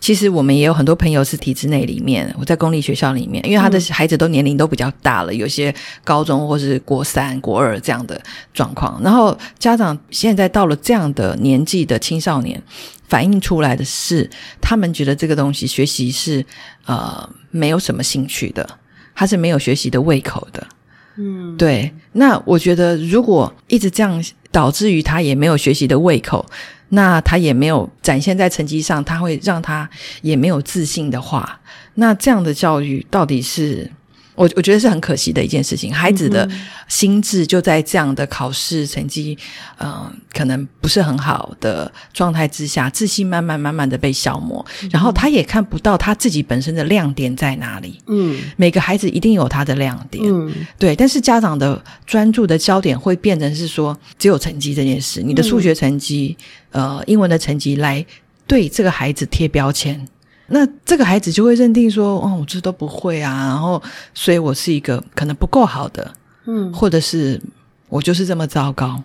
其实我们也有很多朋友是体制内里面，我在公立学校里面，因为他的孩子都年龄都比较大了，有些高中或是国三、国二这样的状况。然后家长现在到了这样的年纪的青少年，反映出来的是，他们觉得这个东西学习是呃没有什么兴趣的，他是没有学习的胃口的。嗯，对。那我觉得如果一直这样，导致于他也没有学习的胃口。那他也没有展现在成绩上，他会让他也没有自信的话，那这样的教育到底是？我我觉得是很可惜的一件事情，孩子的心智就在这样的考试成绩，嗯，可能不是很好的状态之下，自信慢慢慢慢的被消磨，然后他也看不到他自己本身的亮点在哪里。嗯，每个孩子一定有他的亮点，嗯，对，但是家长的专注的焦点会变成是说，只有成绩这件事，你的数学成绩，呃，英文的成绩来对这个孩子贴标签。那这个孩子就会认定说，哦，我这都不会啊，然后所以我是一个可能不够好的，嗯，或者是我就是这么糟糕，